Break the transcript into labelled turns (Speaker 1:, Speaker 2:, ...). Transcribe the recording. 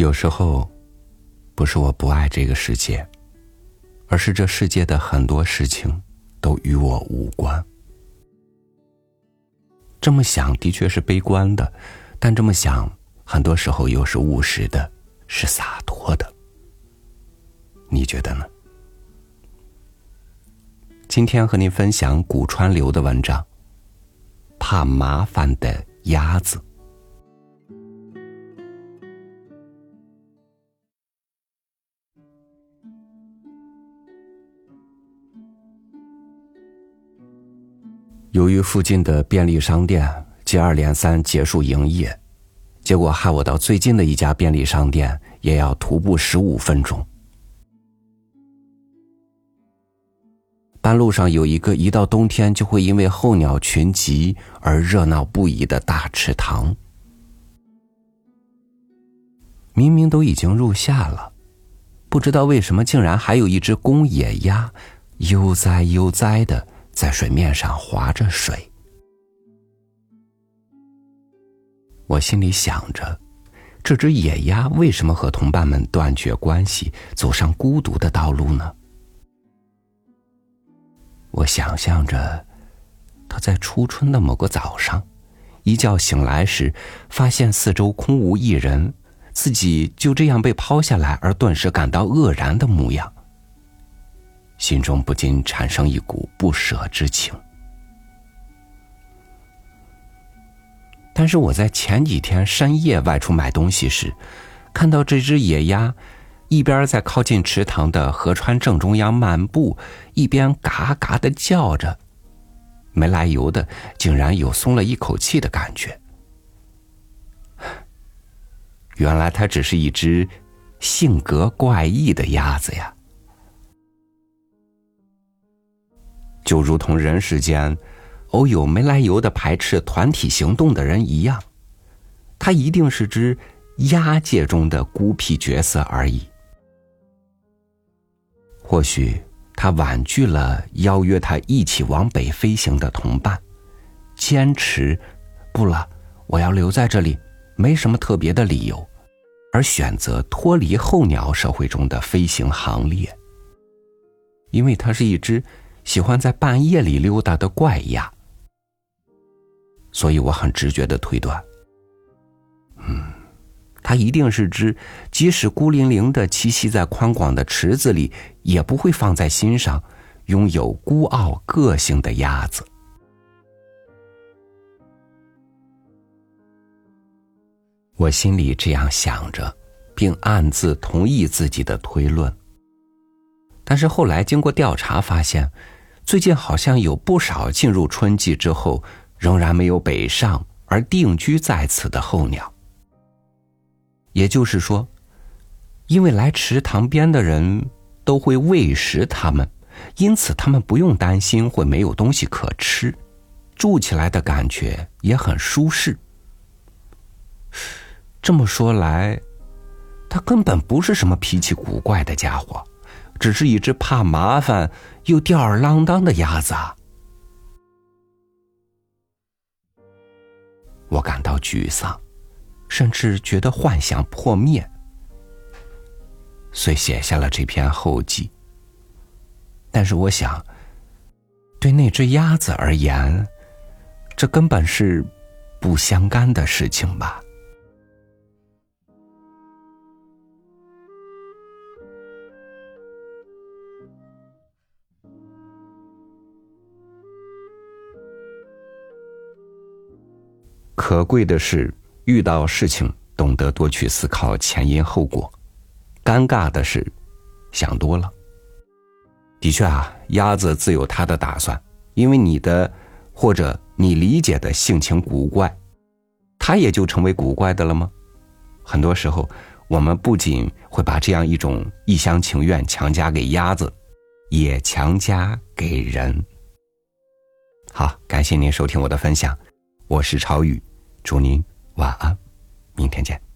Speaker 1: 有时候，不是我不爱这个世界，而是这世界的很多事情都与我无关。这么想的确是悲观的，但这么想很多时候又是务实的，是洒脱的。你觉得呢？今天和您分享古川流的文章，《怕麻烦的鸭子》。由于附近的便利商店接二连三结束营业，结果害我到最近的一家便利商店也要徒步十五分钟。半路上有一个一到冬天就会因为候鸟群集而热闹不已的大池塘，明明都已经入夏了，不知道为什么竟然还有一只公野鸭悠哉悠哉的。在水面上划着水，我心里想着，这只野鸭为什么和同伴们断绝关系，走上孤独的道路呢？我想象着，它在初春的某个早上，一觉醒来时，发现四周空无一人，自己就这样被抛下来，而顿时感到愕然的模样。心中不禁产生一股不舍之情。但是我在前几天深夜外出买东西时，看到这只野鸭一边在靠近池塘的河川正中央漫步，一边嘎嘎的叫着，没来由的，竟然有松了一口气的感觉。原来它只是一只性格怪异的鸭子呀。就如同人世间偶有没来由的排斥团体行动的人一样，他一定是只鸭界中的孤僻角色而已。或许他婉拒了邀约他一起往北飞行的同伴，坚持不了，我要留在这里，没什么特别的理由，而选择脱离候鸟社会中的飞行行列，因为他是一只。喜欢在半夜里溜达的怪鸭，所以我很直觉的推断，嗯，它一定是只即使孤零零的栖息在宽广的池子里，也不会放在心上、拥有孤傲个性的鸭子。我心里这样想着，并暗自同意自己的推论。但是后来经过调查发现，最近好像有不少进入春季之后仍然没有北上而定居在此的候鸟。也就是说，因为来池塘边的人都会喂食它们，因此他们不用担心会没有东西可吃，住起来的感觉也很舒适。这么说来，它根本不是什么脾气古怪的家伙。只是一只怕麻烦又吊儿郎当的鸭子，我感到沮丧，甚至觉得幻想破灭，遂写下了这篇后记。但是我想，对那只鸭子而言，这根本是不相干的事情吧。可贵的是，遇到事情懂得多去思考前因后果；尴尬的是，想多了。的确啊，鸭子自有它的打算，因为你的或者你理解的性情古怪，它也就成为古怪的了吗？很多时候，我们不仅会把这样一种一厢情愿强加给鸭子，也强加给人。好，感谢您收听我的分享，我是超宇。祝您晚安，明天见。